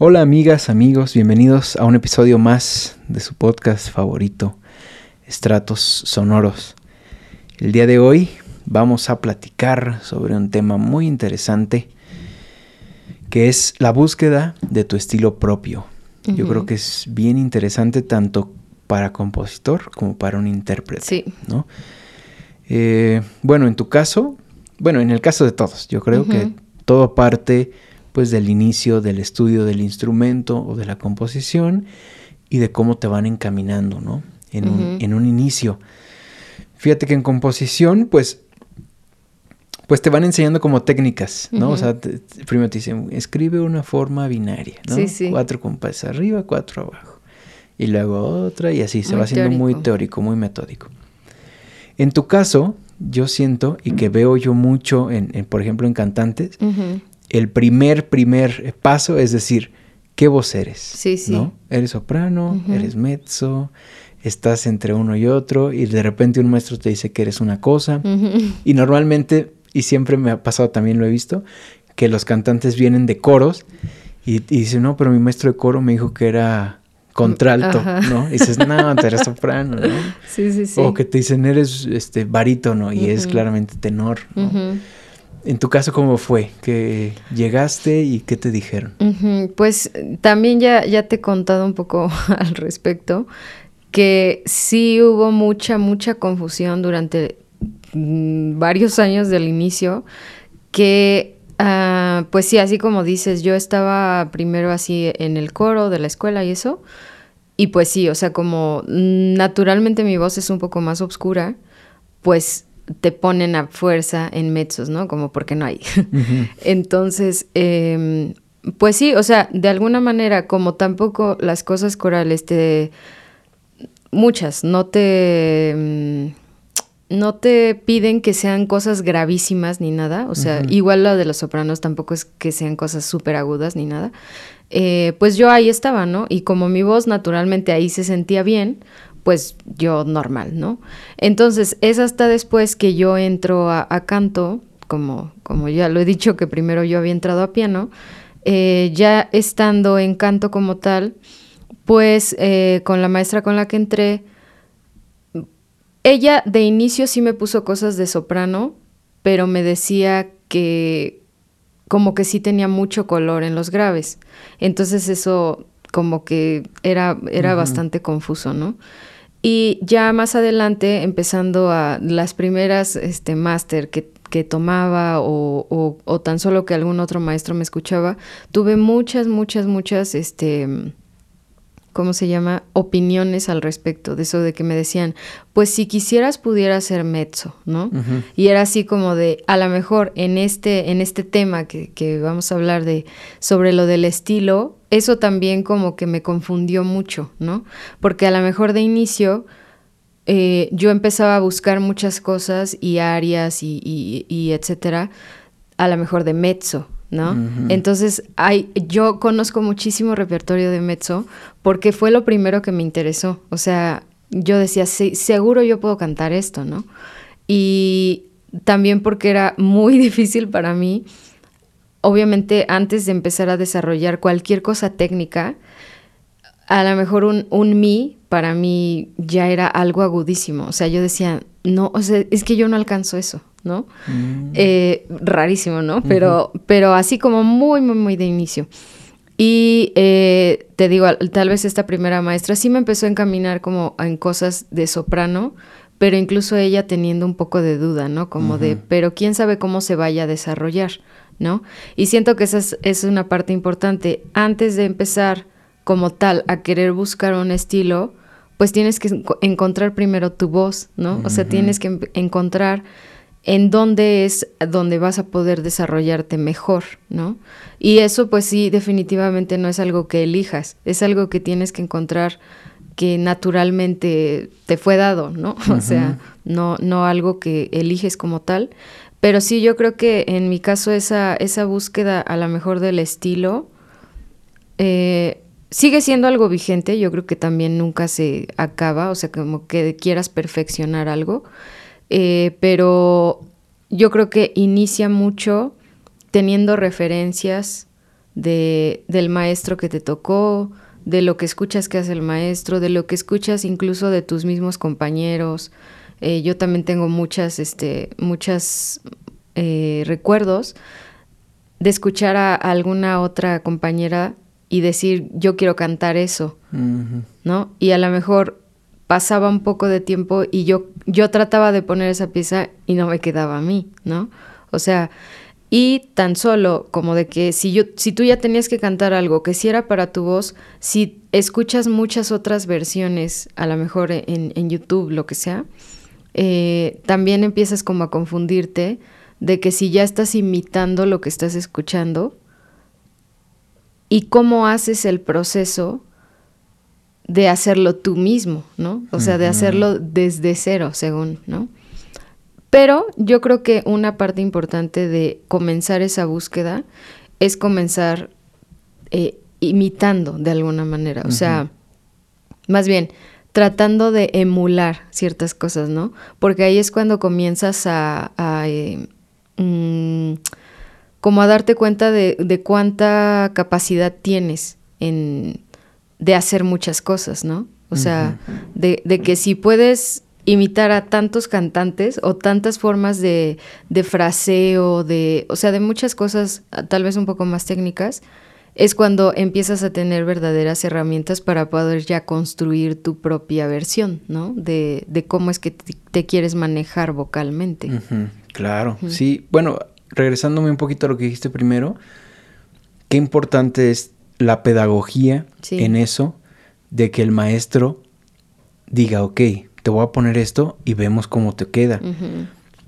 Hola amigas, amigos, bienvenidos a un episodio más de su podcast favorito, Estratos Sonoros. El día de hoy vamos a platicar sobre un tema muy interesante que es la búsqueda de tu estilo propio. Yo creo que es bien interesante tanto para compositor como para un intérprete. Sí. ¿no? Eh, bueno, en tu caso, bueno, en el caso de todos, yo creo que todo parte pues del inicio del estudio del instrumento o de la composición y de cómo te van encaminando, ¿no? En, un, en un inicio. Fíjate que en composición, pues pues te van enseñando como técnicas, ¿no? O sea, primero te dicen, escribe una forma binaria, ¿no? Sí, sí. Cuatro compases arriba, cuatro abajo. Y luego otra y así, se va haciendo muy teórico, muy metódico. En tu caso, yo siento y que veo yo mucho, en, por ejemplo, en cantantes, el primer, primer paso es decir, ¿qué voz eres? Sí, sí. ¿no? Eres soprano, eres mezzo, estás entre uno y otro y de repente un maestro te dice que eres una cosa. Y normalmente y siempre me ha pasado, también lo he visto, que los cantantes vienen de coros y, dicen, no, pero mi maestro de coro me dijo que era contralto, ¿no? Y dices, no, te eres soprano, ¿no? Sí, sí, sí. O que te dicen, eres este barítono y es claramente tenor, ¿no? En tu caso, ¿cómo fue? ¿Que llegaste y qué te dijeron? Pues también ya, ya te he contado un poco al respecto, que sí hubo mucha, mucha confusión durante Mm, varios años del inicio, que ah, pues sí, así como dices, yo estaba primero así en el coro de la escuela y eso, y pues sí, o sea, como naturalmente mi voz es un poco más oscura, pues te ponen a fuerza en mezzos, ¿no? Como porque no hay. Entonces, em, pues sí, o sea, de alguna manera, como tampoco las cosas corales te... Muchas, no te... Mm, no te piden que sean cosas gravísimas ni nada, o sea, igual la de los sopranos tampoco es que sean cosas súper agudas ni nada. Eh, pues yo ahí estaba, ¿no? Y como mi voz naturalmente ahí se sentía bien, pues yo normal, ¿no? Entonces es hasta después que yo entro a, canto, como, como ya lo he dicho que primero yo había entrado a piano, eh, ya estando en canto como tal, pues eh, con la maestra con la que entré, ella de inicio sí me puso cosas de soprano, pero me decía que como que sí tenía mucho color en los graves. Entonces eso como que era, era bastante confuso, ¿no? Y ya más adelante, empezando a las primeras este, máster que, que tomaba o, o, tan solo que algún otro maestro me escuchaba, tuve muchas, muchas, muchas este, ¿cómo se llama? Opiniones al respecto de eso de que me decían, pues si quisieras pudiera ser mezzo, ¿no? Y era así como de, a lo mejor en este, en este tema que, que vamos a hablar de, sobre lo del estilo, eso también como que me confundió mucho, ¿no? Porque a lo mejor de inicio... Eh, yo empezaba a buscar muchas cosas y áreas y, y, y etcétera, a lo mejor de mezzo, ¿no? Entonces, hay, yo conozco muchísimo repertorio de mezzo porque fue lo primero que me interesó. O sea, yo decía, seguro yo puedo cantar esto, ¿no? Y también porque era muy difícil para mí, obviamente antes de empezar a desarrollar cualquier cosa técnica, a lo mejor un, un mi para mí ya era algo agudísimo. O sea, yo decía, no, o sea, es que yo no alcanzo eso. ¿No? Mm. Eh, rarísimo, ¿no? Pero, pero así como muy, muy, muy de inicio. Y eh, te digo, tal vez esta primera maestra sí me empezó a encaminar como en cosas de soprano, pero incluso ella teniendo un poco de duda, ¿no? Como de, pero quién sabe cómo se vaya a desarrollar, ¿no? Y siento que esa es, una parte importante. Antes de empezar como tal a querer buscar un estilo, pues tienes que encontrar primero tu voz, ¿no? O sea, tienes que encontrar en dónde es donde vas a poder desarrollarte mejor, ¿no? Y eso pues sí, definitivamente no es algo que elijas, es algo que tienes que encontrar que naturalmente te fue dado, ¿no? O sea, no, no algo que eliges como tal. Pero sí, yo creo que en mi caso esa, esa búsqueda a lo mejor del estilo eh, sigue siendo algo vigente, yo creo que también nunca se acaba, o sea, como que quieras perfeccionar algo. Eh, pero yo creo que inicia mucho teniendo referencias de, del maestro que te tocó, de lo que escuchas que hace el maestro, de lo que escuchas incluso de tus mismos compañeros. Eh, yo también tengo muchas, este, muchas eh, recuerdos de escuchar a, alguna otra compañera y decir, yo quiero cantar eso, ¿no? Y a lo mejor pasaba un poco de tiempo y yo, yo trataba de poner esa pieza y no me quedaba a mí, ¿no? O sea, y tan solo como de que si, yo, si tú ya tenías que cantar algo que si era para tu voz, si escuchas muchas otras versiones, a lo mejor en, en YouTube, lo que sea, eh, también empiezas como a confundirte de que si ya estás imitando lo que estás escuchando y cómo haces el proceso de hacerlo tú mismo, ¿no? O sea, de hacerlo desde cero, según, ¿no? Pero yo creo que una parte importante de comenzar esa búsqueda es comenzar eh, imitando de alguna manera, o sea, más bien tratando de emular ciertas cosas, ¿no? Porque ahí es cuando comienzas a, eh, mm, como a darte cuenta de, de cuánta capacidad tienes en, de hacer muchas cosas, ¿no? O sea, de, de, que si puedes imitar a tantos cantantes o tantas formas de, de fraseo, de, o sea, de muchas cosas tal vez un poco más técnicas, es cuando empiezas a tener verdaderas herramientas para poder ya construir tu propia versión, ¿no? De, de cómo es que te, quieres manejar vocalmente. Claro, sí. Bueno, regresándome un poquito a lo que dijiste primero, qué importante es la pedagogía en eso, de que el maestro diga, ok, te voy a poner esto y vemos cómo te queda.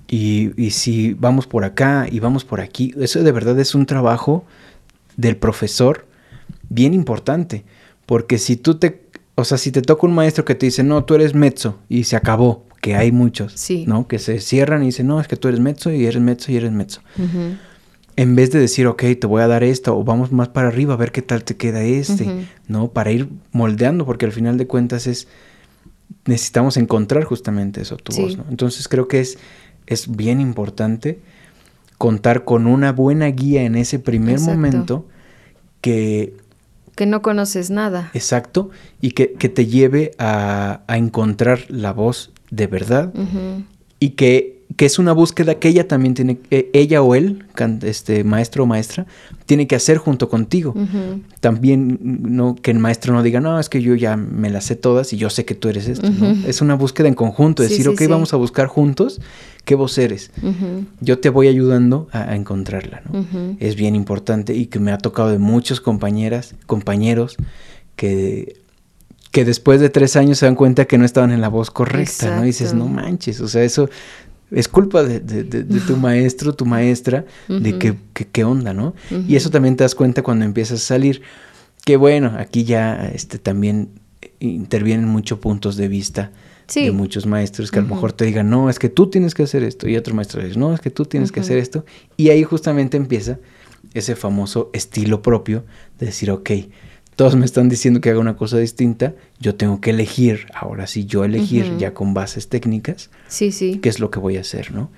y, y, si vamos por acá y vamos por aquí, eso de verdad es un trabajo del profesor bien importante, porque si tú te, o sea, si te toca un maestro que te dice, no, tú eres mezzo y se acabó, que hay muchos, ¿no? Que se cierran y dicen, no, es que tú eres mezzo y eres mezzo y eres mezzo en vez de decir, ok, te voy a dar esto, o vamos más para arriba a ver qué tal te queda este, ¿no? Para ir moldeando, porque al final de cuentas es, necesitamos encontrar justamente eso, tu voz, ¿no? Entonces creo que es, es bien importante contar con una buena guía en ese primer momento que... Que no conoces nada. Exacto, y que, que te lleve a, a, encontrar la voz de verdad y que que es una búsqueda que ella también tiene, ella o él, este maestro o maestra, tiene que hacer junto contigo. También no que el maestro no diga, no, es que yo ya me las sé todas y yo sé que tú eres esto. Es una búsqueda en conjunto, decir, ok, vamos a buscar juntos qué vos eres. Yo te voy ayudando a, encontrarla. Es bien importante y que me ha tocado de muchos compañeras, compañeros que que después de tres años se dan cuenta que no estaban en la voz correcta, ¿no? Y dices, no manches, o sea, eso es culpa de, tu maestro, tu maestra, de que, qué onda, ¿no? Y eso también te das cuenta cuando empiezas a salir. Que bueno, aquí ya este, también intervienen muchos puntos de vista de muchos maestros que a lo mejor te digan, no, es que tú tienes que hacer esto. Y otro maestro dice, no, es que tú tienes que hacer esto. Y ahí justamente empieza ese famoso estilo propio de decir, ok, todos me están diciendo que haga una cosa distinta, yo tengo que elegir, ahora sí, yo elegir ya con bases técnicas, sí, sí. qué es lo que voy a hacer, ¿no?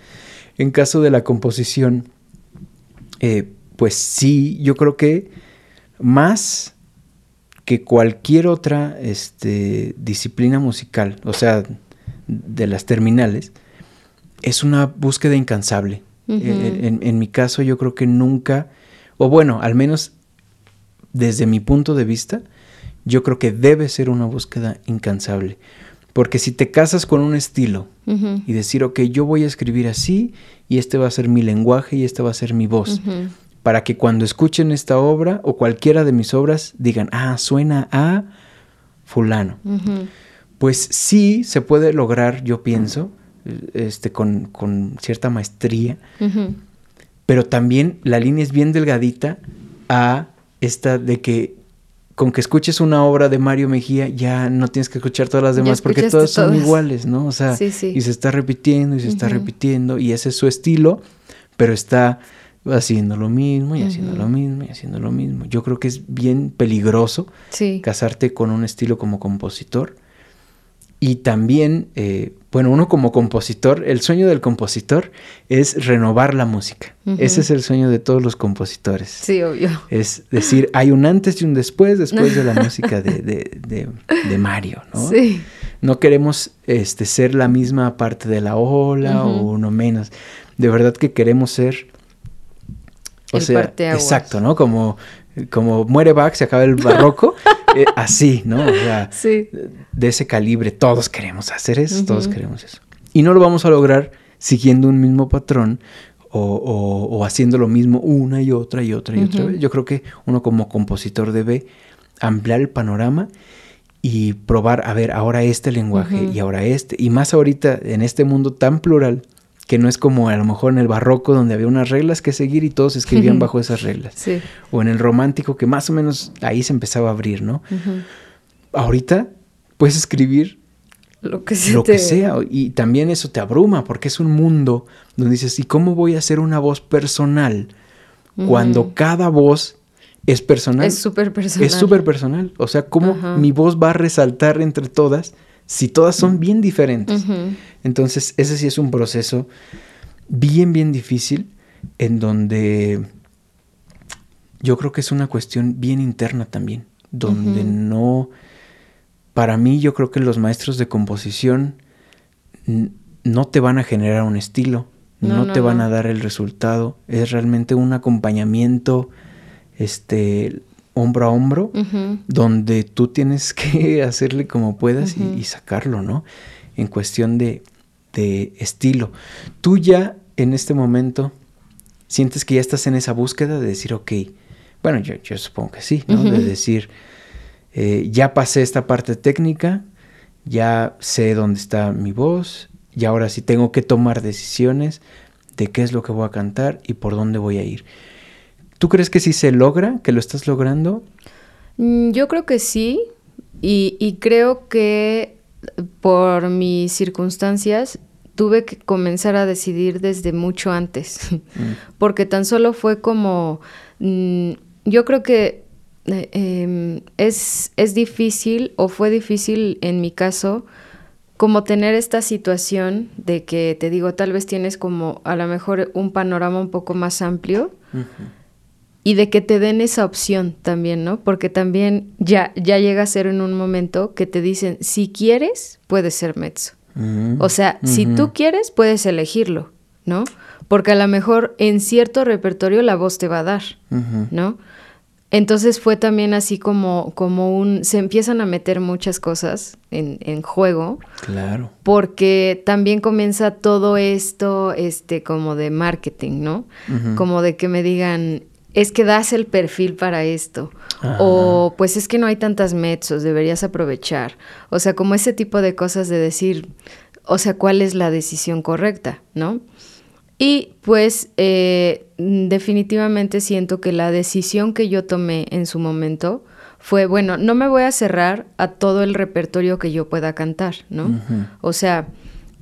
En caso de la composición, eh, pues sí, yo creo que más que cualquier otra este, disciplina musical, o sea, de las terminales, es una búsqueda incansable. en, en, mi caso yo creo que nunca, o bueno, al menos desde mi punto de vista, yo creo que debe ser una búsqueda incansable. Porque si te casas con un estilo y decir, ok, yo voy a escribir así y este va a ser mi lenguaje y esta va a ser mi voz, para que cuando escuchen esta obra o cualquiera de mis obras digan, ah, suena a fulano. Pues sí se puede lograr, yo pienso, este, con, con cierta maestría, pero también la línea es bien delgadita a esta de que con que escuches una obra de Mario Mejía ya no tienes que escuchar todas las demás porque todas son iguales, ¿no? O sea, y se está repitiendo y se está repitiendo y ese es su estilo, pero está haciendo lo mismo y haciendo lo mismo y haciendo lo mismo. Yo creo que es bien peligroso casarte con un estilo como compositor Y también, eh, bueno, uno como compositor, el sueño del compositor es renovar la música. Ese es el sueño de todos los compositores. Sí, obvio. Es decir, hay un antes y un después, después de la música de, de, de, Mario, ¿no? Sí. No queremos este, ser la misma parte de la ola o uno menos. De verdad que queremos ser... O sea, exacto, ¿no? Como como muere Bach, se acaba el barroco, eh, así, ¿no? O sea, de ese calibre, todos queremos hacer eso, todos queremos eso. Y no lo vamos a lograr siguiendo un mismo patrón o, haciendo lo mismo una y otra y otra y otra vez. Yo creo que uno como compositor debe ampliar el panorama y probar, a ver, ahora este lenguaje y ahora este, y más ahorita en este mundo tan plural que no es como a lo mejor en el barroco donde había unas reglas que seguir y todos escribían bajo esas reglas. Sí. O en el romántico que más o menos ahí se empezaba a abrir, ¿no? Ahorita puedes escribir lo que, sea y también eso te abruma porque es un mundo donde dices, ¿y cómo voy a hacer una voz personal cuando cada voz es personal? Es súper personal. Es súper personal. O sea, ¿cómo mi voz va a resaltar entre todas? Si todas son bien diferentes. Entonces, ese sí es un proceso bien, bien difícil en donde yo creo que es una cuestión bien interna también, donde no, para mí yo creo que los maestros de composición no te van a generar un estilo, no, te van a dar el resultado, es realmente un acompañamiento, este, hombro a hombro, donde tú tienes que hacerle como puedas y, sacarlo, ¿no? En cuestión de, de, estilo. Tú ya en este momento sientes que ya estás en esa búsqueda de decir, ok, bueno, yo, yo supongo que sí, ¿no? De decir, eh, ya pasé esta parte técnica, ya sé dónde está mi voz, y ahora sí tengo que tomar decisiones de qué es lo que voy a cantar y por dónde voy a ir. ¿Tú crees que sí se logra, que lo estás logrando? Mm, yo creo que sí, y, creo que por mis circunstancias tuve que comenzar a decidir desde mucho antes, mm. porque tan solo fue como, mm, yo creo que eh, em, es, es difícil o fue difícil en mi caso como tener esta situación de que te digo, tal vez tienes como a lo mejor un panorama un poco más amplio y de que te den esa opción también, ¿no? Porque también ya, ya llega a ser en un momento que te dicen, si quieres, puedes ser mezzo. Mm, o sea, si tú quieres, puedes elegirlo, ¿no? Porque a lo mejor en cierto repertorio la voz te va a dar, ¿no? Entonces fue también así como, como un... Se empiezan a meter muchas cosas en, en juego. Claro. Porque también comienza todo esto, este, como de marketing, ¿no? Como de que me digan, es que das el perfil para esto. O pues es que no hay tantas mezzos, deberías aprovechar. O sea, como ese tipo de cosas de decir, o sea, cuál es la decisión correcta, ¿no? Y pues eh, definitivamente siento que la decisión que yo tomé en su momento fue, bueno, no me voy a cerrar a todo el repertorio que yo pueda cantar, ¿no? O sea,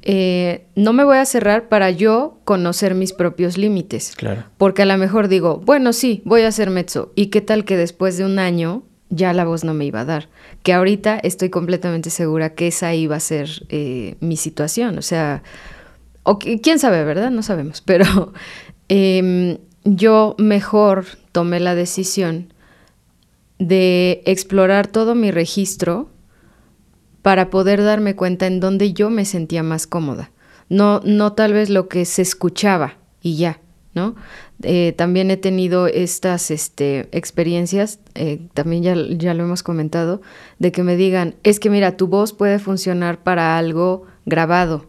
eh, no me voy a cerrar para yo conocer mis propios límites. Claro. Porque a lo mejor digo, bueno, sí, voy a hacer mezzo. ¿Y qué tal que después de un año ya la voz no me iba a dar? Que ahorita estoy completamente segura que esa iba a ser eh, mi situación. O sea, o quién sabe, ¿verdad? No sabemos. Pero em, yo mejor tomé la decisión de explorar todo mi registro para poder darme cuenta en dónde yo me sentía más cómoda. No, no tal vez lo que se escuchaba y ya, ¿no? Eh, también he tenido estas este, experiencias, eh, también ya, ya lo hemos comentado, de que me digan, es que mira, tu voz puede funcionar para algo grabado,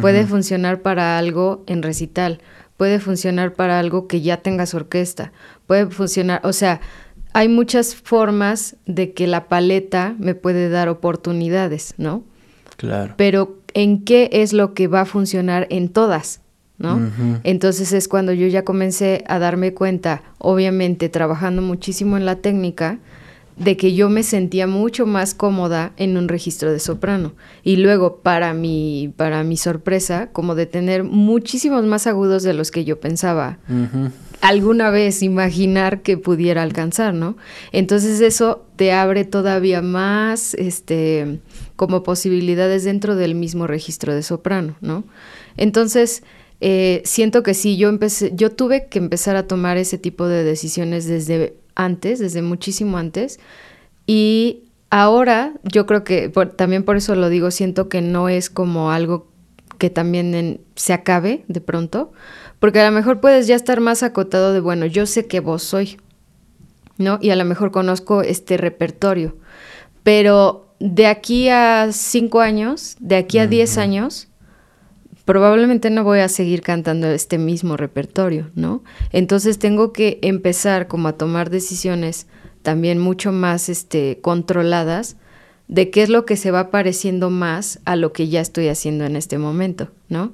puede funcionar para algo en recital, puede funcionar para algo que ya tengas orquesta, puede funcionar, o sea, hay muchas formas de que la paleta me puede dar oportunidades, ¿no? Claro. Pero ¿en qué es lo que va a funcionar en todas? ¿no? Entonces es cuando yo ya comencé a darme cuenta, obviamente trabajando muchísimo en la técnica, de que yo me sentía mucho más cómoda en un registro de soprano. Y luego, para mi, para mi sorpresa, como de tener muchísimos más agudos de los que yo pensaba alguna vez imaginar que pudiera alcanzar, ¿no? Entonces eso te abre todavía más, este, como posibilidades dentro del mismo registro de soprano, ¿no? Entonces, eh, siento que sí, yo empecé, yo tuve que empezar a tomar ese tipo de decisiones desde antes, desde muchísimo antes, y ahora yo creo que también por eso lo digo, siento que no es como algo que también se acabe de pronto, porque a lo mejor puedes ya estar más acotado de, bueno, yo sé que vos soy, ¿no? Y a lo mejor conozco este repertorio, pero de aquí a cinco años, de aquí a diez años, probablemente no voy a seguir cantando este mismo repertorio, ¿no? Entonces tengo que empezar como a tomar decisiones también mucho más este, controladas de qué es lo que se va pareciendo más a lo que ya estoy haciendo en este momento, ¿no?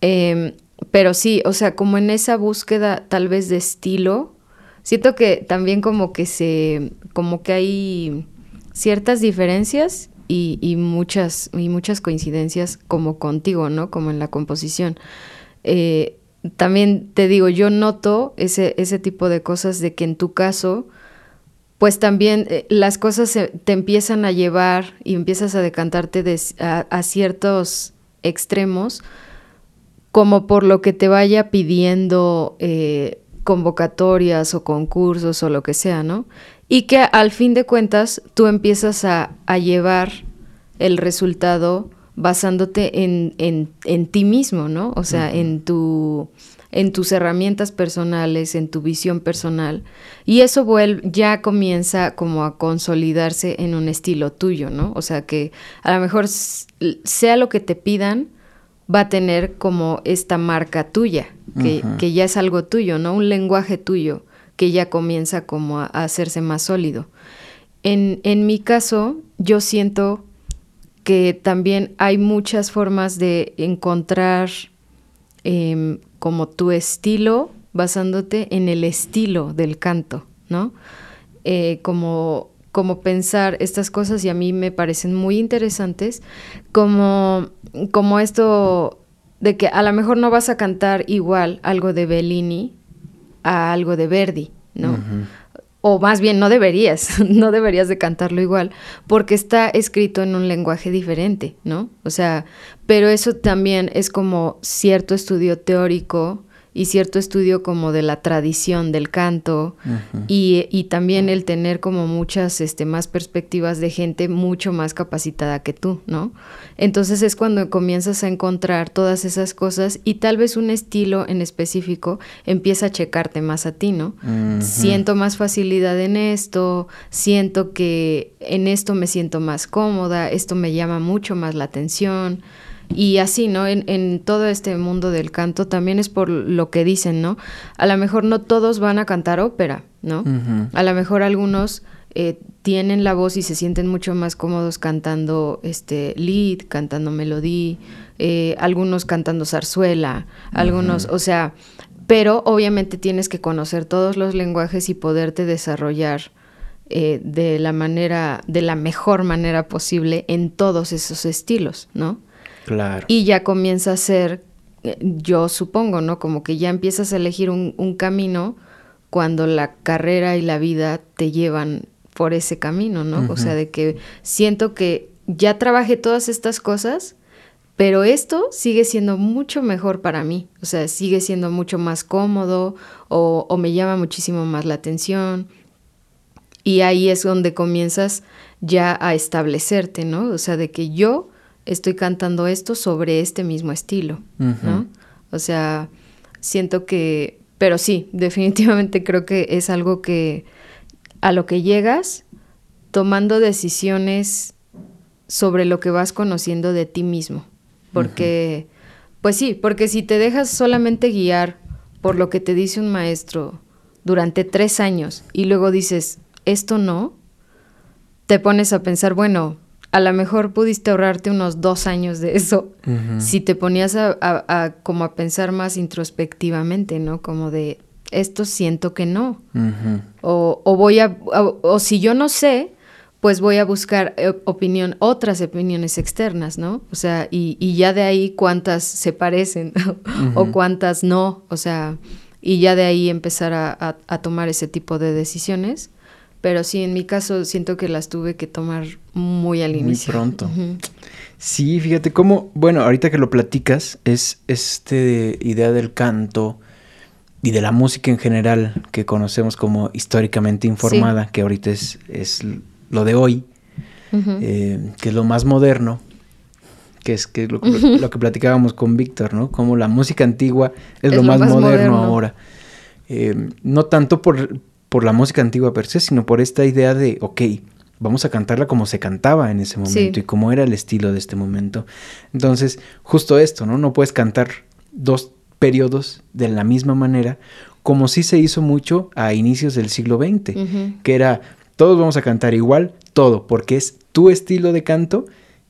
Em, pero sí, o sea, como en esa búsqueda tal vez de estilo, siento que también como que se, como que hay ciertas diferencias y, muchas, y muchas coincidencias como contigo, ¿no? Como en la composición. Eh, también te digo, yo noto ese, ese tipo de cosas de que en tu caso, pues también eh, las cosas te empiezan a llevar y empiezas a decantarte a, ciertos extremos, como por lo que te vaya pidiendo eh, convocatorias o concursos o lo que sea, ¿no? Y que al fin de cuentas tú empiezas a, llevar el resultado basándote en, en, ti mismo, ¿no? O sea, en tu en tus herramientas personales, en tu visión personal. Y eso vuelve, ya comienza como a consolidarse en un estilo tuyo, ¿no? O sea que a lo mejor sea lo que te pidan, va a tener como esta marca tuya, que, que ya es algo tuyo, ¿no? Un lenguaje tuyo que ya comienza como a, hacerse más sólido. En, en mi caso, yo siento que también hay muchas formas de encontrar eh, como tu estilo basándote en el estilo del canto, ¿no? Eh, como, como pensar estas cosas y a mí me parecen muy interesantes, como, como esto de que a lo mejor no vas a cantar igual algo de Bellini a algo de Verdi, ¿no? O más bien no deberías, no deberías de cantarlo igual, porque está escrito en un lenguaje diferente, ¿no? O sea, pero eso también es como cierto estudio teórico y cierto estudio como de la tradición del canto y, y, también el tener como muchas este, más perspectivas de gente mucho más capacitada que tú, ¿no? Entonces es cuando comienzas a encontrar todas esas cosas y tal vez un estilo en específico empieza a checarte más a ti, ¿no? Siento más facilidad en esto, siento que en esto me siento más cómoda, esto me llama mucho más la atención. Y así, ¿no? En, en, todo este mundo del canto también es por lo que dicen, ¿no? A lo mejor no todos van a cantar ópera, ¿no? A lo mejor algunos eh, tienen la voz y se sienten mucho más cómodos cantando este lead, cantando melodía, eh, algunos cantando zarzuela, algunos, o sea, pero obviamente tienes que conocer todos los lenguajes y poderte desarrollar eh, de la manera, de la mejor manera posible en todos esos estilos, ¿no? Claro. Y ya comienza a ser, eh, yo supongo, ¿no? Como que ya empiezas a elegir un, camino cuando la carrera y la vida te llevan por ese camino, ¿no? O sea, de que siento que ya trabajé todas estas cosas, pero esto sigue siendo mucho mejor para mí, o sea, sigue siendo mucho más cómodo o, o me llama muchísimo más la atención. Y ahí es donde comienzas ya a establecerte, ¿no? O sea, de que yo estoy cantando esto sobre este mismo estilo, ¿no? O sea, siento que, pero sí, definitivamente creo que es algo que a lo que llegas tomando decisiones sobre lo que vas conociendo de ti mismo, porque, pues sí, porque si te dejas solamente guiar por lo que te dice un maestro durante tres años y luego dices, esto no, te pones a pensar, bueno, a lo mejor pudiste ahorrarte unos dos años de eso si te ponías a, como a pensar más introspectivamente, ¿no? Como de esto siento que no. o, o, voy a, o, si yo no sé, pues voy a buscar eh, opinión, otras opiniones externas, ¿no? O sea, y, y ya de ahí cuántas se parecen o cuántas no. O sea, y ya de ahí empezar a, tomar ese tipo de decisiones. Pero sí, en mi caso siento que las tuve que tomar muy al inicio. Muy pronto. Sí, fíjate cómo, bueno, ahorita que lo platicas, es este idea del canto y de la música en general que conocemos como históricamente informada, que ahorita es, es lo de hoy, eh, que es lo más moderno, que es que lo, que platicábamos con Víctor, ¿no? Como la música antigua es, lo, más, moderno, ahora. Eh, no tanto por, por la música antigua per se, sino por esta idea de, ok, vamos a cantarla como se cantaba en ese momento y como era el estilo de este momento. Entonces, justo esto, ¿no? No puedes cantar dos periodos de la misma manera, como sí se hizo mucho a inicios del siglo XX, que era, todos vamos a cantar igual, todo, porque es tu estilo de canto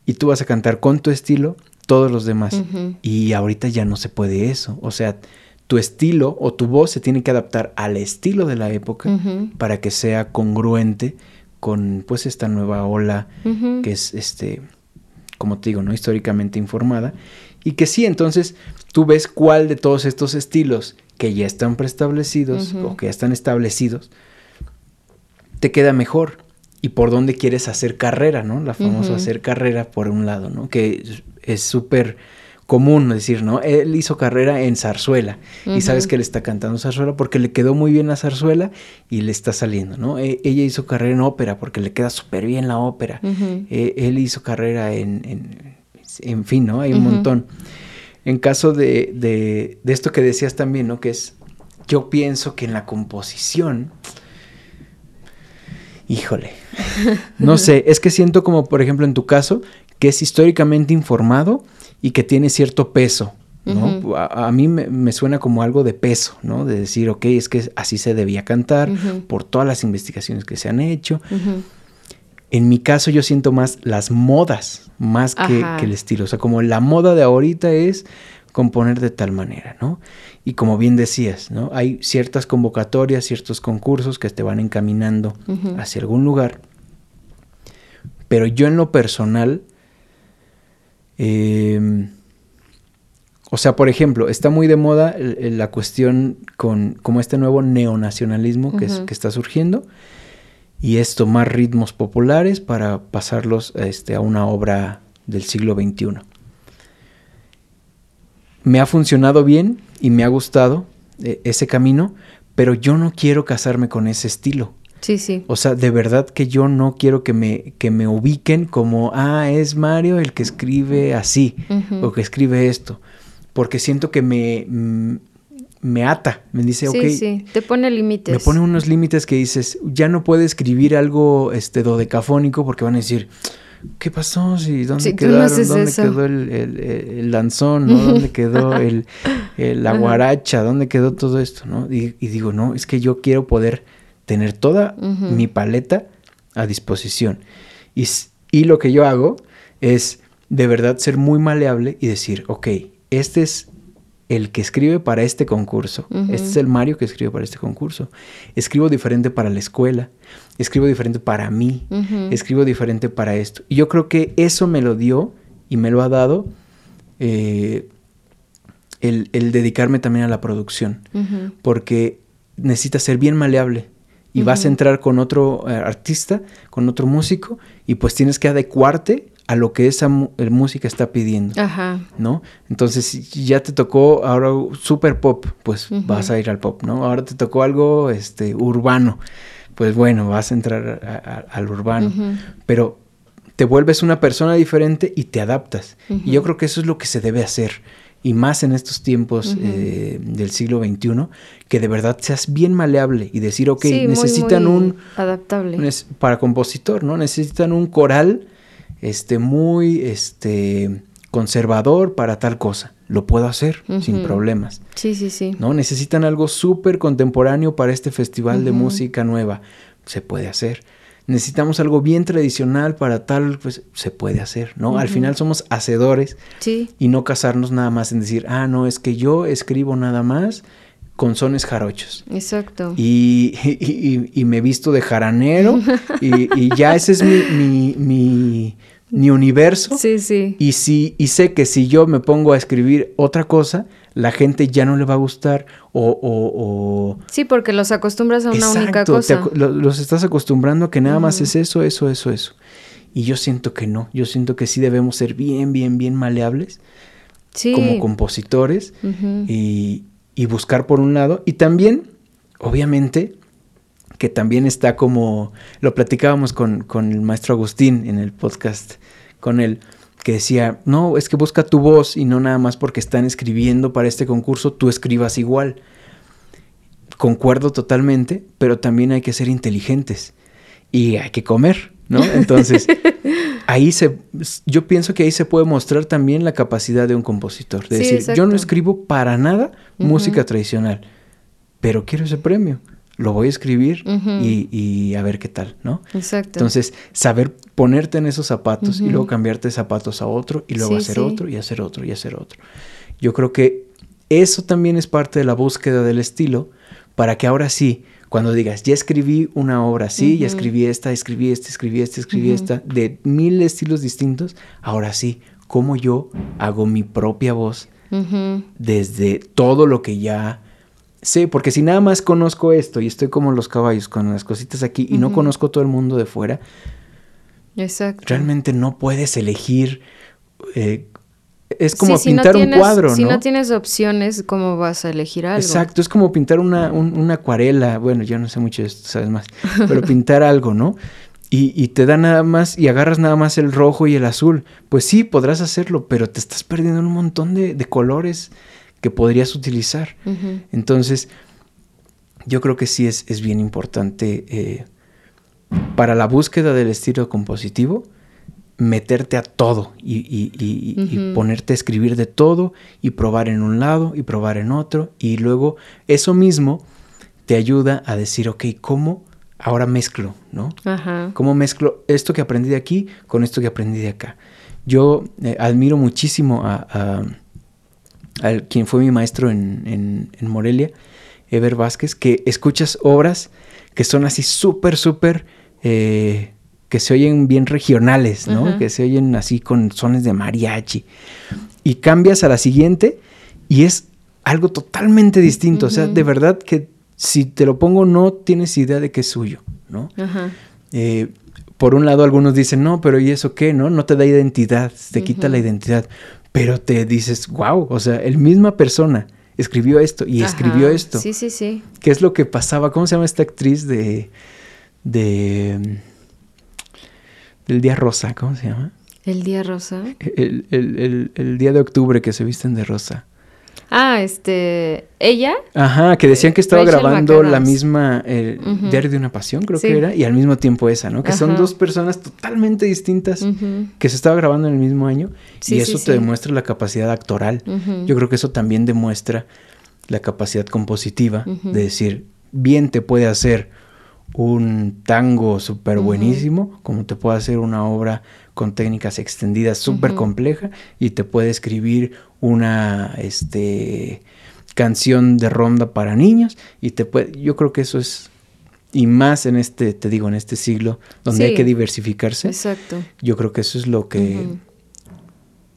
y tú vas a cantar con tu estilo todos los demás. Y ahorita ya no se puede eso. O sea, tu estilo o tu voz se tiene que adaptar al estilo de la época para que sea congruente con pues esta nueva ola que es este como te digo, ¿no? históricamente informada y que sí, entonces tú ves cuál de todos estos estilos que ya están preestablecidos o que ya están establecidos te queda mejor y por dónde quieres hacer carrera, ¿no? La famosa hacer carrera por un lado, ¿no? Que es súper común decir, ¿no? Él hizo carrera en zarzuela y sabes que él está cantando zarzuela porque le quedó muy bien la zarzuela y le está saliendo, ¿no? E, ella hizo carrera en ópera porque le queda súper bien la ópera. E, él hizo carrera en, en, en, fin, ¿no? Hay un montón. En caso de, de, de esto que decías también, ¿no? Que es, yo pienso que en la composición Híjole. No sé, es que siento como, por ejemplo, en tu caso, que es históricamente informado y que tiene cierto peso. ¿no? a, mí me, suena como algo de peso, ¿no? De decir, ok, es que así se debía cantar por todas las investigaciones que se han hecho. En mi caso yo siento más las modas, más que, que, el estilo. O sea, como la moda de ahorita es componer de tal manera, ¿no? Y como bien decías, ¿no? Hay ciertas convocatorias, ciertos concursos que te van encaminando hacia algún lugar. Pero yo en lo personal, em, o sea, por ejemplo, está muy de moda la cuestión con como este nuevo neonacionalismo que, que está surgiendo y es tomar ritmos populares para pasarlos este, a una obra del siglo XXI me ha funcionado bien y me ha gustado eh, ese camino, pero yo no quiero casarme con ese estilo. Sí, sí. O sea, de verdad que yo no quiero que me, que me ubiquen como, ah, es Mario el que escribe así o que escribe esto. Porque siento que me, mm, me ata, me dice, ok. Sí, sí, te pone límites. Me pone unos límites que dices, ya no puede escribir algo este, dodecafónico porque van a decir, ¿qué pasó? Sí, ¿Dónde quedaron? ¿Dónde quedó el, lanzón? ¿no? ¿Dónde quedó el, la guaracha? ¿Dónde quedó todo esto? ¿no? Y, digo, no, es que yo quiero poder tener toda mi paleta a disposición. Y, y lo que yo hago es de verdad ser muy maleable y decir, ok, este es el que escribe para este concurso. Este es el Mario que escribe para este concurso. Escribo diferente para la escuela, escribo diferente para mí, escribo diferente para esto. Y yo creo que eso me lo dio y me lo ha dado eh, el, dedicarme también a la producción, porque necesitas ser bien maleable. Y vas a entrar con otro eh, artista, con otro músico, y pues tienes que adecuarte a lo que esa música está pidiendo. Ajá. ¿No? Entonces, si ya te tocó ahora super pop, pues vas a ir al pop, ¿no? Ahora te tocó algo este urbano, pues bueno, vas a entrar al urbano. Pero te vuelves una persona diferente y te adaptas. Y yo creo que eso es lo que se debe hacer. Y más en estos tiempos eh, del siglo XXI, que de verdad seas bien maleable y decir, ok, necesitan un... Adaptable. para compositor, ¿no? Necesitan un coral este, muy este, conservador para tal cosa. Lo puedo hacer sin problemas. Sí, sí, sí. ¿No? Necesitan algo súper contemporáneo para este festival de música nueva. Se puede hacer. Necesitamos algo bien tradicional para tal, pues se puede hacer, ¿no? Al final somos hacedores sí. y no casarnos nada más en decir, ah, no, es que yo escribo nada más con sones jarochos. Exacto. Y, y, me visto de jaranero y, ya ese es mi, mi, mi, universo. Sí, sí. Y, si, y sé que si yo me pongo a escribir otra cosa, la gente ya no le va a gustar o... o, Sí, porque los acostumbras a una única cosa. los estás acostumbrando a que nada más es eso, eso, eso, eso. Y yo siento que no, yo siento que sí debemos ser bien, bien, bien maleables como compositores y, y buscar por un lado. Y también, obviamente, que también está como, lo platicábamos con, con el maestro Agustín en el podcast con él, que decía, no, es que busca tu voz y no nada más porque están escribiendo para este concurso, tú escribas igual. Concuerdo totalmente, pero también hay que ser inteligentes y hay que comer, ¿no? Entonces, ahí se, yo pienso que ahí se puede mostrar también la capacidad de un compositor. De decir, yo no escribo para nada música tradicional, pero quiero ese premio lo voy a escribir y, a ver qué tal, ¿no? Exacto. Entonces, saber ponerte en esos zapatos y luego cambiarte de zapatos a otro y luego hacer otro y hacer otro y hacer otro. Yo creo que eso también es parte de la búsqueda del estilo para que ahora sí, cuando digas, ya escribí una obra así, ya escribí esta, escribí esta, escribí esta, escribí esta, de mil estilos distintos, ahora sí, cómo yo hago mi propia voz desde todo lo que ya Sí, porque si nada más conozco esto y estoy como los caballos con las cositas aquí y no conozco todo el mundo de fuera, Exacto. realmente no puedes elegir. Eh, es como pintar un cuadro, ¿no? Si no tienes opciones, ¿cómo vas a elegir algo? Exacto, es como pintar una, una acuarela. Bueno, yo no sé mucho de esto, sabes más. Pero pintar algo, ¿no? Y, y, te da nada más y agarras nada más el rojo y el azul. Pues sí, podrás hacerlo, pero te estás perdiendo un montón de, de colores que podrías utilizar. Entonces, yo creo que sí es, es bien importante eh, para la búsqueda del estilo compositivo, meterte a todo y, ponerte a escribir de todo y probar en un lado y probar en otro y luego eso mismo te ayuda a decir, ok, ¿cómo ahora mezclo, no? ¿Cómo mezclo esto que aprendí de aquí con esto que aprendí de acá? Yo eh, admiro muchísimo a quien fue mi maestro en, Morelia, Ever Vázquez, que escuchas obras que son así súper, súper, eh, que se oyen bien regionales, ¿no? Que se oyen así con sones de mariachi. Y cambias a la siguiente y es algo totalmente distinto. O sea, de verdad que si te lo pongo no tienes idea de que es suyo, ¿no? Eh, por un lado algunos dicen, no, pero ¿y eso qué? ¿No? No te da identidad, te quita la identidad pero te dices, wow, o sea, el misma persona escribió esto y escribió esto. Sí, sí, sí. ¿Qué es lo que pasaba? ¿Cómo se llama esta actriz de... de del Día Rosa? ¿Cómo se llama? ¿El Día Rosa? El, el, el día de octubre que se visten de rosa. Ah, este, ella. Ajá, que decían que estaba grabando la misma eh, Diario de una Pasión, creo que era, y al mismo tiempo esa, ¿no? Que son dos personas totalmente distintas que se estaba grabando en el mismo año y eso te demuestra la capacidad actoral. Yo creo que eso también demuestra la capacidad compositiva de decir, bien te puede hacer un tango súper buenísimo, como te puede hacer una obra con técnicas extendidas súper compleja y te puede escribir una este, canción de ronda para niños y te puede, yo creo que eso es y más en este, te digo, en este siglo donde hay que diversificarse. Exacto. Yo creo que eso es lo que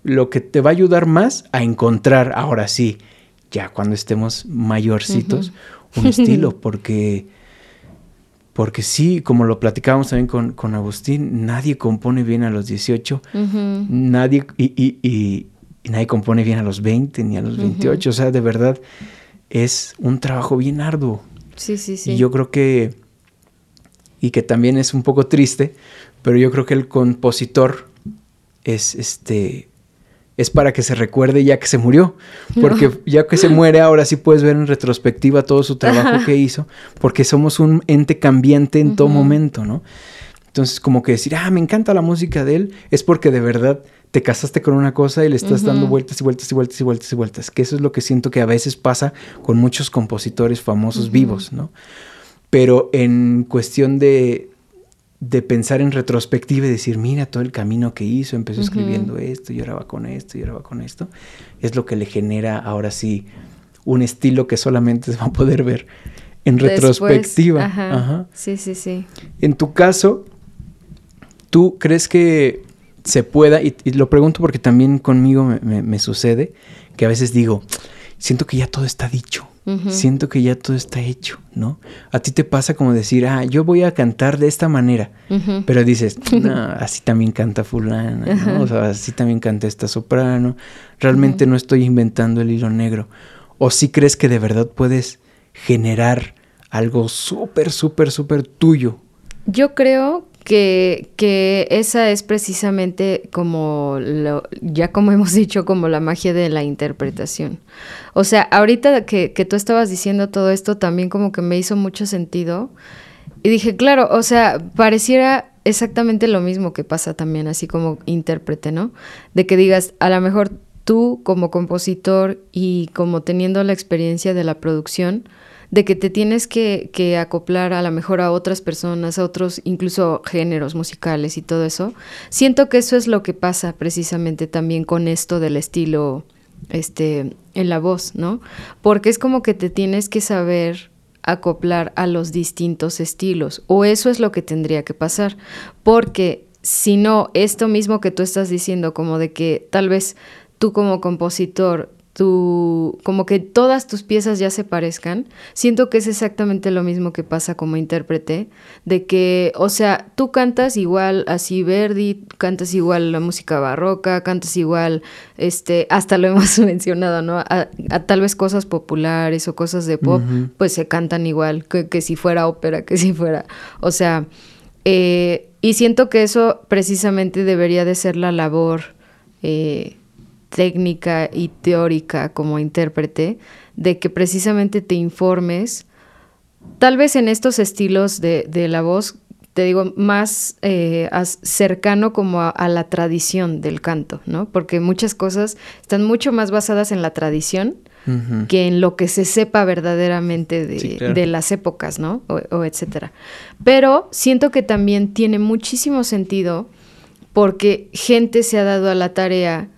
lo que te va a ayudar más a encontrar ahora sí, ya cuando estemos mayorcitos, un estilo porque porque sí, como lo platicábamos también con, Agustín, nadie compone bien a los 18, nadie, y, nadie compone bien a los 20 ni a los 28. O sea, de verdad, es un trabajo bien arduo. Sí, sí, sí. Y yo creo que, y que también es un poco triste, pero yo creo que el compositor es este es para que se recuerde ya que se murió. Porque ya que se muere, ahora sí puedes ver en retrospectiva todo su trabajo que hizo, porque somos un ente cambiante en todo momento, ¿no? Entonces, como que decir, ah, me encanta la música de él, es porque de verdad te casaste con una cosa y le estás dando vueltas y vueltas y vueltas y vueltas y vueltas. Que eso es lo que siento que a veces pasa con muchos compositores famosos vivos, ¿no? Pero en cuestión de, de pensar en retrospectiva y decir, mira todo el camino que hizo, empezó escribiendo esto y ahora va con esto y ahora va con esto, es lo que le genera ahora sí un estilo que solamente se va a poder ver en retrospectiva. Ajá. Sí, sí, sí. En tu caso, ¿tú crees que se pueda, y, lo pregunto porque también conmigo me, me, sucede, que a veces digo, siento que ya todo está dicho. Siento que ya todo está hecho, ¿no? A ti te pasa como decir, ah, yo voy a cantar de esta manera, pero dices, no, así también canta fulana, ¿no? O sea, así también canta esta soprano, realmente no estoy inventando el hilo negro. O si crees que de verdad puedes generar algo súper, súper, súper tuyo. Yo creo que, que, esa es precisamente como, lo, ya como hemos dicho, como la magia de la interpretación. O sea, ahorita que, que tú estabas diciendo todo esto, también como que me hizo mucho sentido. Y dije, claro, o sea, pareciera exactamente lo mismo que pasa también, así como intérprete, ¿no? De que digas, a lo mejor tú como compositor y como teniendo la experiencia de la producción, de que te tienes que, acoplar a lo mejor a otras personas, a otros incluso géneros musicales y todo eso. Siento que eso es lo que pasa precisamente también con esto del estilo este en la voz, ¿no? Porque es como que te tienes que saber acoplar a los distintos estilos o eso es lo que tendría que pasar, porque si no, esto mismo que tú estás diciendo como de que tal vez tú como compositor tu, como que todas tus piezas ya se parezcan, siento que es exactamente lo mismo que pasa como intérprete, de que, o sea, tú cantas igual así Verdi, cantas igual la música barroca, cantas igual, este, hasta lo hemos mencionado, ¿no? A, tal vez cosas populares o cosas de pop, pues se cantan igual, que, si fuera ópera, que si fuera, o sea, eh, y siento que eso precisamente debería de ser la labor, eh, técnica y teórica como intérprete, de que precisamente te informes, tal vez en estos estilos de, la voz, te digo, más eh, cercano como a, la tradición del canto, ¿no? Porque muchas cosas están mucho más basadas en la tradición que en lo que se sepa verdaderamente de, las épocas, ¿no? O, o, etcétera. Pero siento que también tiene muchísimo sentido porque gente se ha dado a la tarea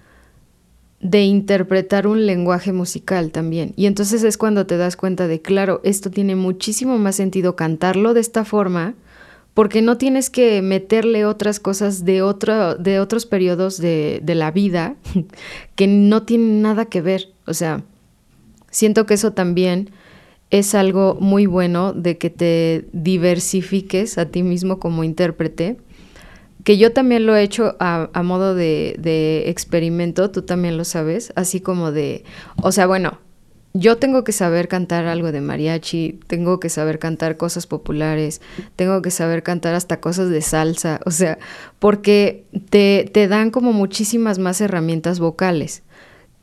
de interpretar un lenguaje musical también. Y entonces es cuando te das cuenta de, claro, esto tiene muchísimo más sentido cantarlo de esta forma, porque no tienes que meterle otras cosas de, otro, de otros periodos de, de la vida que no tienen nada que ver. O sea, siento que eso también es algo muy bueno de que te diversifiques a ti mismo como intérprete que yo también lo he hecho a, modo de, experimento, tú también lo sabes, así como de, o sea, bueno, yo tengo que saber cantar algo de mariachi, tengo que saber cantar cosas populares, tengo que saber cantar hasta cosas de salsa, o sea, porque te, te dan como muchísimas más herramientas vocales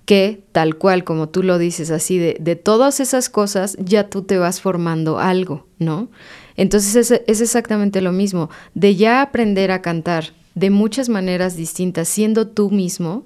que tal cual como tú lo dices, así de, de todas esas cosas ya tú te vas formando algo, ¿no? Entonces es, exactamente lo mismo, de ya aprender a cantar de muchas maneras distintas, siendo tú mismo,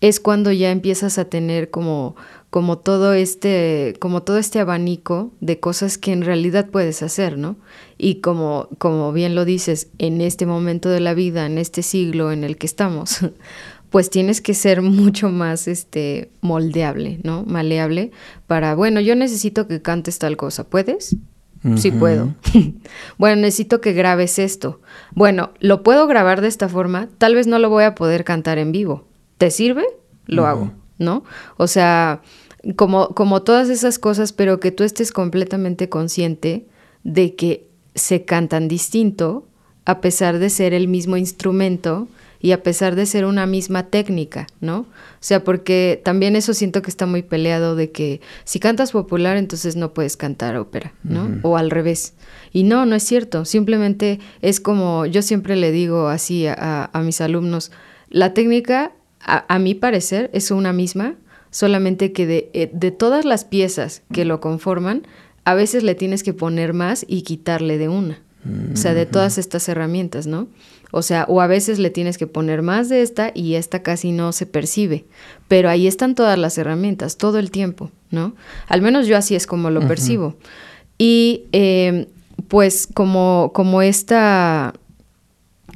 es cuando ya empiezas a tener como, como todo este, como todo este abanico de cosas que en realidad puedes hacer, ¿no? Y como, como bien lo dices, en este momento de la vida, en este siglo en el que estamos, pues tienes que ser mucho más este moldeable, ¿no? Maleable para, bueno, yo necesito que cantes tal cosa, ¿puedes? Sí puedo. bueno, necesito que grabes esto. Bueno, lo puedo grabar de esta forma, tal vez no lo voy a poder cantar en vivo. ¿Te sirve? Lo hago, ¿no? O sea, como, como todas esas cosas, pero que tú estés completamente consciente de que se cantan distinto a pesar de ser el mismo instrumento y a pesar de ser una misma técnica, ¿no? O sea, porque también eso siento que está muy peleado de que si cantas popular entonces no puedes cantar ópera, ¿no? O al revés. Y no, no es cierto, simplemente es como yo siempre le digo así a, mis alumnos, la técnica, a, mi parecer, es una misma, solamente que de, eh, de todas las piezas que lo conforman, a veces le tienes que poner más y quitarle de una. O sea, de todas estas herramientas, ¿no? O sea, o a veces le tienes que poner más de esta y esta casi no se percibe. Pero ahí están todas las herramientas, todo el tiempo, ¿no? Al menos yo así es como lo percibo. Y em, pues como, como esta,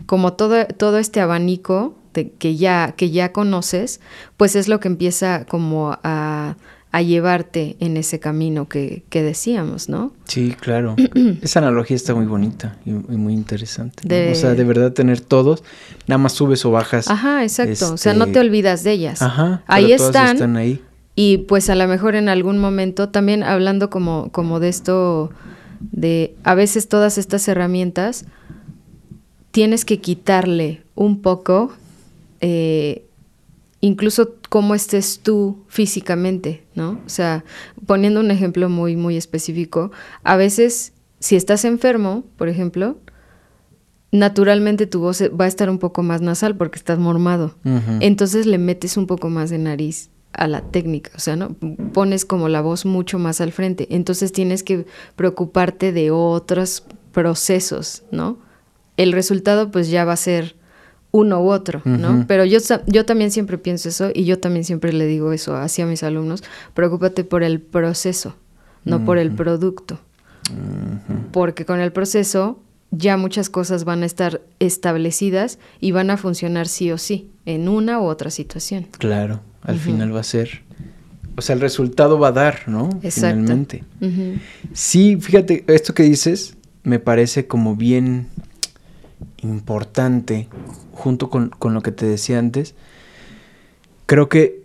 como todo, todo este abanico de, que, ya, que ya conoces, pues es lo que empieza como a a llevarte en ese camino que, decíamos, ¿no? Sí, claro. Esa analogía está muy bonita y, muy interesante. O sea, de verdad tener todos, nada más subes o bajas. Ajá, exacto. o sea, no te este, olvidas de ellas. Ajá. Ahí están. están ahí. Y pues a lo mejor en algún momento, también hablando como, como de esto, de a veces todas estas herramientas, tienes que quitarle un poco, eh, incluso cómo estés tú físicamente, ¿no? O sea, poniendo un ejemplo muy, muy específico, a veces si estás enfermo, por ejemplo, naturalmente tu voz va a estar un poco más nasal porque estás mormado. Entonces le metes un poco más de nariz a la técnica, o sea, ¿no? Pones como la voz mucho más al frente. Entonces tienes que preocuparte de otros procesos, ¿no? El resultado pues ya va a ser uno u otro, ¿no? Pero yo, yo también siempre pienso eso y yo también siempre le digo eso hacia mis alumnos, preocúpate por el proceso, no por el producto. Porque con el proceso ya muchas cosas van a estar establecidas y van a funcionar sí o sí, en una u otra situación. Claro, al final va a ser, o sea, el resultado va a dar, ¿no? Exacto. Finalmente. Sí, fíjate, esto que dices me parece como bien importante, junto con, lo que te decía antes. Creo que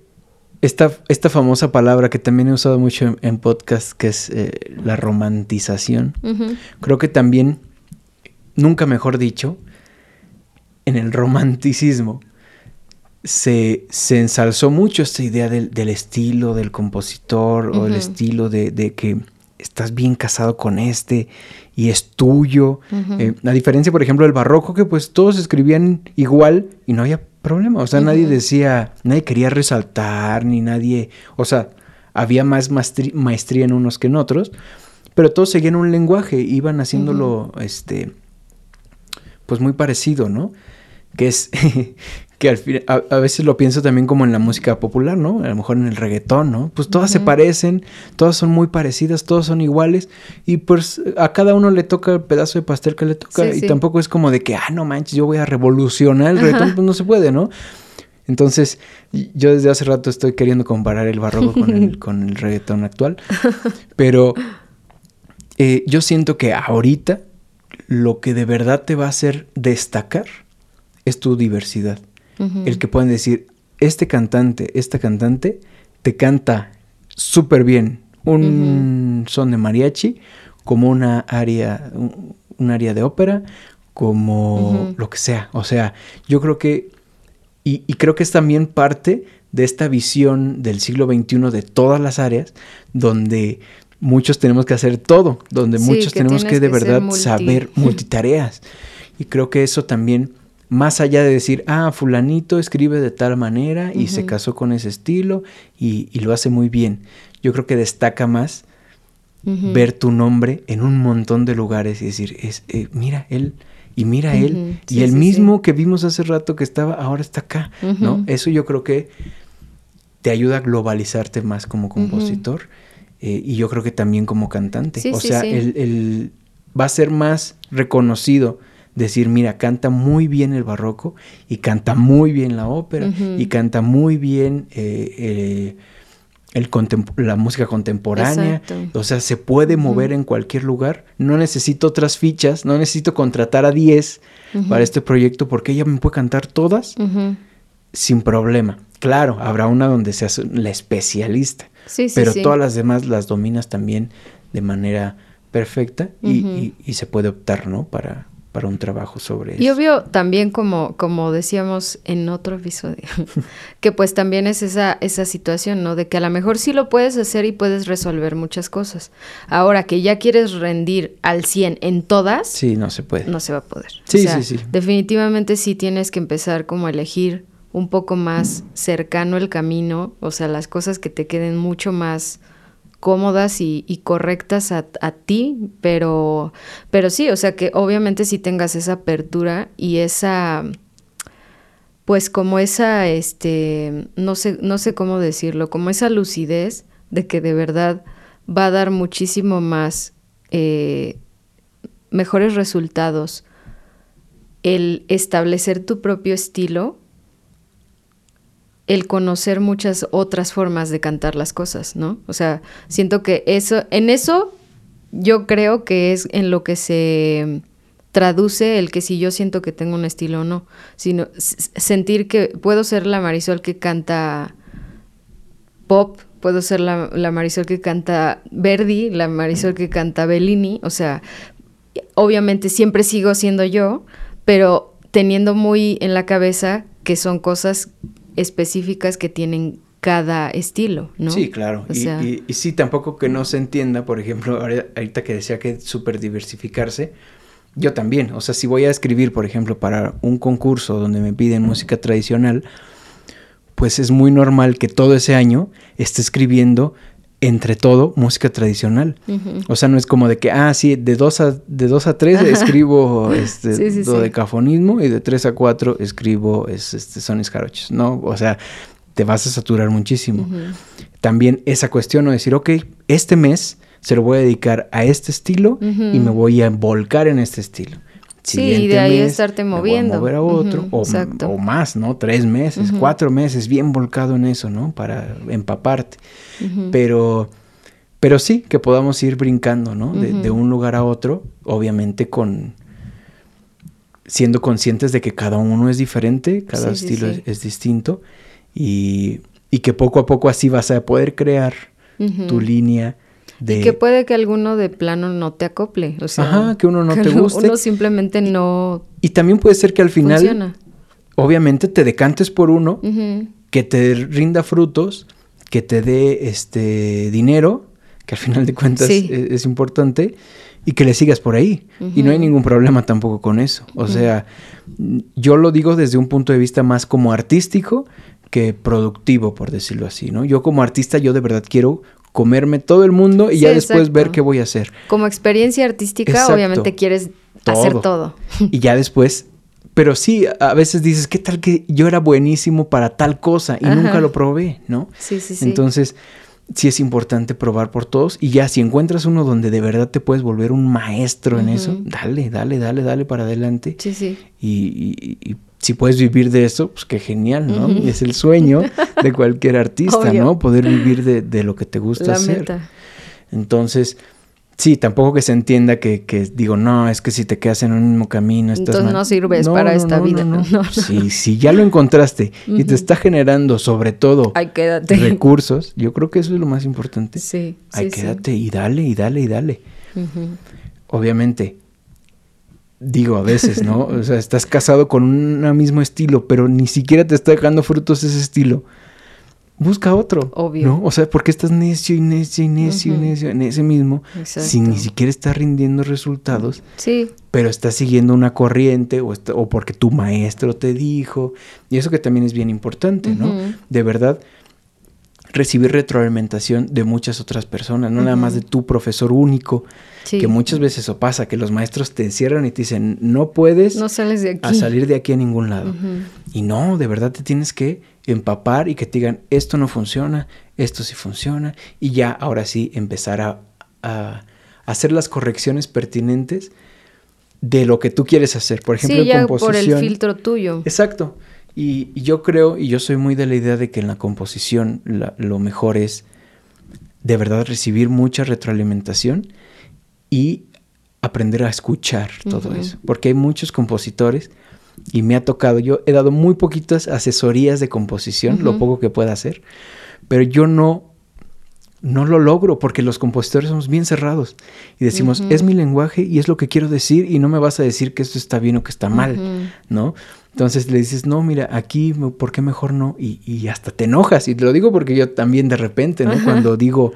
esta, esta, famosa palabra que también he usado mucho en, podcast, que es eh, la romantización, creo que también nunca mejor dicho, en el romanticismo se, se ensalzó mucho esta idea del, estilo del compositor o el estilo de, que estás bien casado con este y es tuyo. Eh, a diferencia, por ejemplo, del barroco, que pues todos escribían igual y no había problema. O sea, nadie decía, nadie quería resaltar, ni nadie, o sea, había más maestría en unos que en otros, pero todos seguían un lenguaje, iban haciéndolo, este, pues muy parecido, ¿no? Que es que al fin, a, veces lo pienso también como en la música popular, ¿no? A lo mejor en el reggaetón, ¿no? Pues todas se parecen, todas son muy parecidas, todas son iguales y pues a cada uno le toca el pedazo de pastel que le toca y tampoco es como de que, ah, no manches, yo voy a revolucionar el reggaetón, pues no se puede, ¿no? Entonces, yo desde hace rato estoy queriendo comparar el barroco con el, con el reggaetón actual, pero eh, yo siento que ahorita lo que de verdad te va a hacer destacar es tu diversidad. El que pueden decir, este cantante, esta cantante, te canta súper bien un son de mariachi, como una área, un, área de ópera, como lo que sea. O sea, yo creo que, y, creo que es también parte de esta visión del siglo XXI de todas las áreas, donde muchos tenemos que hacer todo, donde muchos tenemos que de verdad saber multitareas. Y creo que eso también, más allá de decir, ah, fulanito escribe de tal manera y se casó con ese estilo y, lo hace muy bien, yo creo que destaca más ver tu nombre en un montón de lugares y decir, es, eh, mira, él... Y mira él, y el mismo que vimos hace rato que estaba, ahora está acá, ¿no? Eso yo creo que te ayuda a globalizarte más como compositor eh, y yo creo que también como cantante. o sea, El, va a ser más reconocido decir, mira, canta muy bien el barroco y canta muy bien la ópera y canta muy bien eh, eh, el la música contemporánea. O sea, se puede mover en cualquier lugar. No necesito otras fichas, no necesito contratar a 10 para este proyecto porque ella me puede cantar todas sin problema. Claro, habrá una donde seas la especialista, pero todas las demás las dominas también de manera perfecta y, se puede optar, ¿no? Para, para un trabajo sobre eso. Y obvio también como, como decíamos en otro episodio, que pues también es esa, esa situación, ¿no? De que a lo mejor sí lo puedes hacer y puedes resolver muchas cosas. Ahora que ya quieres rendir al 100 en todas. Sí, no se puede. No se va a poder. Sí, sí, sí. Definitivamente sí tienes que empezar como a elegir un poco más cercano el camino, o sea, las cosas que te queden mucho más cómodas y, correctas a, ti, pero, pero sí, o sea, que obviamente sí tengas esa apertura y esa, pues como esa, este, no sé, no sé cómo decirlo, como esa lucidez de que de verdad va a dar muchísimo más, eh, mejores resultados el establecer tu propio estilo el conocer muchas otras formas de cantar las cosas, ¿no? O sea, siento que eso, en eso yo creo que es en lo que se traduce el que si yo siento que tengo un estilo o no, sino sentir que puedo ser la Marisol que canta pop puedo ser la, la Marisol que canta Verdi, la Marisol que canta Bellini, o sea, obviamente siempre sigo siendo yo, pero teniendo muy en la cabeza que son cosas específicas que tienen cada estilo, ¿no? Sí, claro. y, y, sí, tampoco que no se entienda, por ejemplo, ahorita que decía que súper diversificarse, yo también, o sea, si voy a escribir, por ejemplo, para un concurso donde me piden música tradicional, pues es muy normal que todo ese año esté escribiendo entre todo música tradicional. O sea, no es como de que, ah, sí, de dos a, de dos a tres escribo este, de cafonismo y de tres a cuatro escribo es, este, sones jaroches, ¿no? O sea, te vas a saturar muchísimo. También esa cuestión de decir, ok, este mes se lo voy a dedicar a este estilo y me voy a volcar en este estilo. Sí, y de ahí estarte moviendo. mover a otro, o, o, más, ¿no? Tres meses, cuatro meses, bien volcado en eso, ¿no? Para empaparte. Pero, pero sí, que podamos ir brincando, ¿no? De, un lugar a otro, obviamente con siendo conscientes de que cada uno es diferente, cada estilo es, distinto y, y, que poco a poco así vas a poder crear tu línea y que puede que alguno de plano no te acople, o sea... Ajá, que uno no te guste. Uno simplemente no... Y también puede ser que al final, obviamente, te decantes por uno, que te rinda frutos, que te dé este dinero, que al final de cuentas e-, es, importante, y que le sigas por ahí. Y no hay ningún problema tampoco con eso. O sea, yo lo digo desde un punto de vista más como artístico que productivo, por decirlo así, ¿no? Yo como artista, yo de verdad quiero comerme todo el mundo y ya después ver qué voy a hacer. Como experiencia artística, obviamente quieres hacer todo. Y ya después, pero sí, a veces dices, ¿qué tal que yo era buenísimo para tal cosa y nunca lo probé, ¿no? Sí, sí, sí. Entonces, sí es importante probar por todos y ya si encuentras uno donde de verdad te puedes volver un maestro en eso, dale, dale, dale, dale para adelante. Sí, sí. Y, y, si puedes vivir de eso, pues qué genial, ¿no? Es el sueño de cualquier artista, ¿no? Poder vivir de, de, lo que te gusta hacer. Entonces, sí, tampoco que se entienda que, que, digo, no, es que si te quedas en un mismo camino, estás Entonces no sirves para esta vida. No, sí, si ya lo encontraste y te está generando sobre todo recursos, yo creo que eso es lo más importante. Sí. Ay, quédate y dale, y dale, y dale. Obviamente, digo a veces, ¿no? O sea, estás casado con un mismo estilo, pero ni siquiera te está dejando frutos ese estilo. Busca otro. Obvio. ¿No? O sea, porque estás necio y necio y necio y necio en ese mismo, si ni siquiera estás rindiendo resultados. Sí. Pero estás siguiendo una corriente o, o porque tu maestro te dijo. Y eso que también es bien importante, ¿no? De verdad, recibir retroalimentación de muchas otras personas, no nada más de tu profesor único, que muchas veces eso pasa, que los maestros te encierran y te dicen, no puedes no sales de aquí. a salir de aquí a ningún lado. Y no, de verdad te tienes que empapar y que te digan, esto no funciona, esto sí funciona, y ya ahora sí empezar a, a hacer las correcciones pertinentes de lo que tú quieres hacer. Por ejemplo, sí, ya por el filtro tuyo. Exacto. Y, yo creo, y yo soy muy de la idea de que en la composición lo mejor es de verdad recibir mucha retroalimentación y aprender a escuchar todo eso. Porque hay muchos compositores y me ha tocado, yo he dado muy poquitas asesorías de composición, lo poco que pueda hacer, pero yo no no lo logro porque los compositores somos bien cerrados y decimos, es mi lenguaje y es lo que quiero decir y no me vas a decir que esto está bien o que está mal, ¿no? Entonces le dices, no, mira, aquí, ¿por qué mejor no? Y, hasta te enojas. Y te lo digo porque yo también de repente, ¿no? Cuando digo,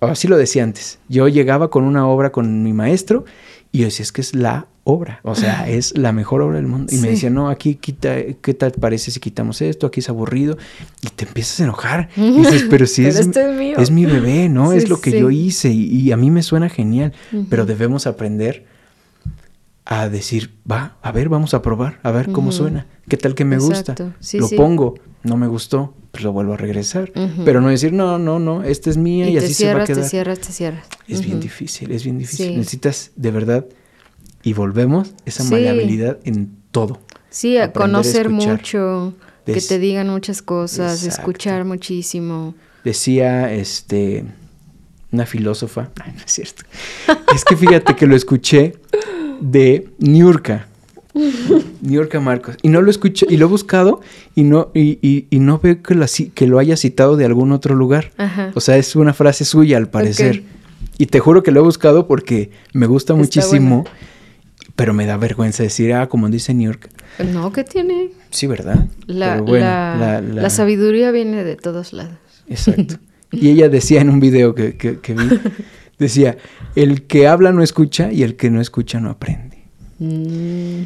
así lo decía antes, yo llegaba con una obra con mi maestro y yo decía, es que es la obra, o sea, es la mejor obra del mundo. Y me decía, no, aquí quita, ¿qué tal parece si quitamos esto? Aquí es aburrido. Y te empiezas a enojar. Y dices, pero si es, este es, mi bebé, ¿no? es lo que yo hice y, a mí me suena genial. Pero debemos aprender a decir, va, a ver, vamos a probar, a ver cómo suena. ¿Qué tal que me gusta? lo pongo, no me gustó, pues lo vuelvo a regresar. Pero no decir, no, no, no, esta es mía y, así se va a quedar. Te cierras, te cierras. Es bien difícil, es bien difícil. Necesitas de verdad y volvemos esa maleabilidad en todo. Sí, a conocer mucho, que te digan muchas cosas, escuchar muchísimo. Decía este una filósofa, no es cierto. es que fíjate que lo escuché de Niurka, Niurka Marcos. Y no lo escucho, y lo he buscado y no, y, y, no veo que, la, que lo haya citado de algún otro lugar. O sea, es una frase suya al parecer. Y te juro que lo he buscado porque me gusta muchísimo, pero me da vergüenza decir, ah, como dice New York. No, ¿qué tiene? Sí, ¿verdad? La, la, sabiduría viene de todos lados. Exacto. Y ella decía en un video que, que, vi, decía, el que habla no escucha y el que no escucha no aprende. Mm.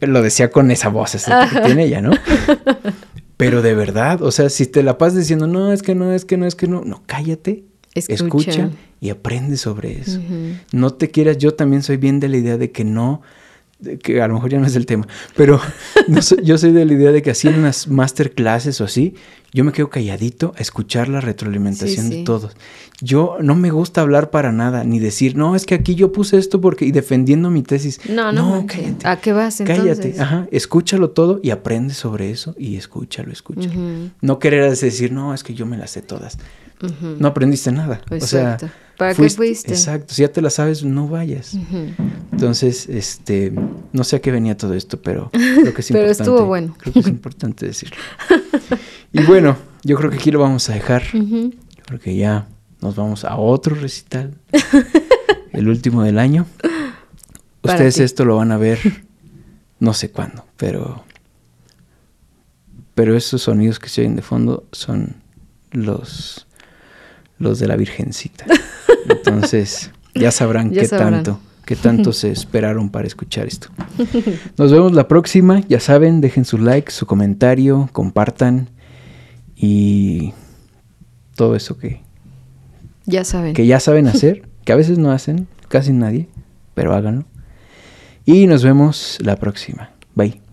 Lo decía con esa voz que tiene ella, ¿no? Pero de verdad, o sea, si te la pasas diciendo, no, es que no, es que no, es que no, no, cállate, escucha, y aprende sobre eso. No te quieras, yo también soy bien de la idea de que no, que a lo mejor ya no es el tema, pero yo soy de la idea de que así en unas masterclasses o así, yo me quedo calladito a escuchar la retroalimentación de todos. Yo no me gusta hablar para nada, ni decir, no, es que aquí yo puse esto porque, y defendiendo mi tesis. No, no, cállate. ¿A qué vas entonces? Cállate, ajá, escúchalo todo y aprende sobre eso y escúchalo, escúchalo. No querer decir, no, es que yo me las sé todas. No aprendiste nada. O sea, ¿para qué fuiste? Exacto, si ya te la sabes, no vayas. Entonces, este, no sé a qué venía todo esto, pero creo que es pero importante. estuvo bueno. Creo que es importante decirlo. Y bueno, yo creo que aquí lo vamos a dejar, porque ya nos vamos a otro recital, el último del año. Ustedes esto lo van a ver no sé cuándo, pero pero esos sonidos que se oyen de fondo son los los de la Virgencita. Entonces, ya sabrán qué tanto qué tanto se esperaron para escuchar esto. Nos vemos la próxima, ya saben, dejen su like, su comentario, compartan y todo eso que ya saben. Que ya saben hacer, que a veces no hacen, casi nadie, pero háganlo. Y nos vemos la próxima. Bye.